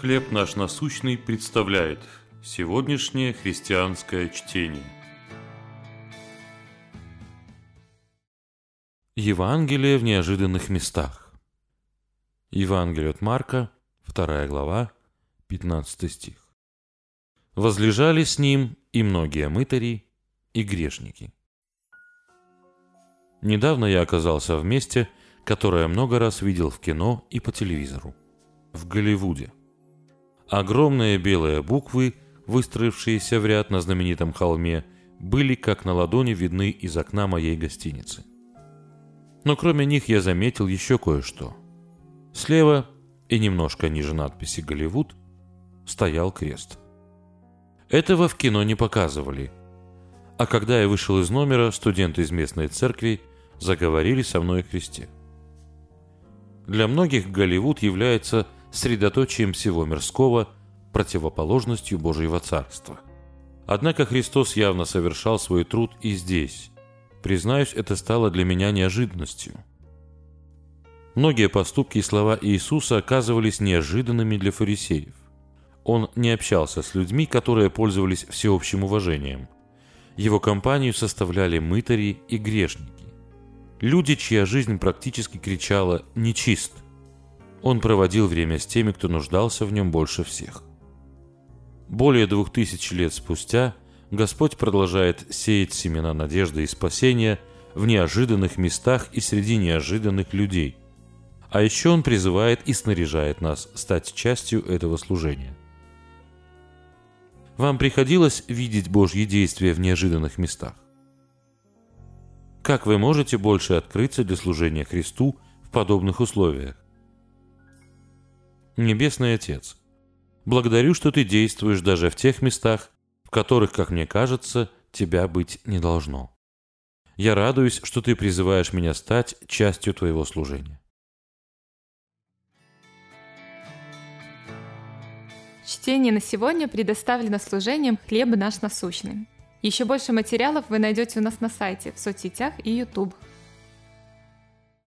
«Хлеб наш насущный» представляет сегодняшнее христианское чтение. Евангелие в неожиданных местах. Евангелие от Марка, 2 глава, 15 стих. «Возлежали с ним и многие мытари, и грешники». Недавно я оказался в месте, которое много раз видел в кино и по телевизору. В Голливуде – Огромные белые буквы, выстроившиеся в ряд на знаменитом холме, были как на ладони видны из окна моей гостиницы. Но кроме них я заметил еще кое-что. Слева и немножко ниже надписи «Голливуд» стоял крест. Этого в кино не показывали. А когда я вышел из номера, студенты из местной церкви заговорили со мной о кресте. Для многих Голливуд является средоточием всего мирского, противоположностью Божьего Царства. Однако Христос явно совершал свой труд и здесь. Признаюсь, это стало для меня неожиданностью. Многие поступки и слова Иисуса оказывались неожиданными для фарисеев. Он не общался с людьми, которые пользовались всеобщим уважением. Его компанию составляли мытари и грешники. Люди, чья жизнь практически кричала «нечист», он проводил время с теми, кто нуждался в нем больше всех. Более двух тысяч лет спустя Господь продолжает сеять семена надежды и спасения в неожиданных местах и среди неожиданных людей. А еще Он призывает и снаряжает нас стать частью этого служения. Вам приходилось видеть Божьи действия в неожиданных местах? Как вы можете больше открыться для служения Христу в подобных условиях? Небесный Отец, благодарю, что Ты действуешь даже в тех местах, в которых, как мне кажется, Тебя быть не должно. Я радуюсь, что Ты призываешь меня стать частью Твоего служения. Чтение на сегодня предоставлено служением «Хлеб наш насущный». Еще больше материалов вы найдете у нас на сайте, в соцсетях и YouTube.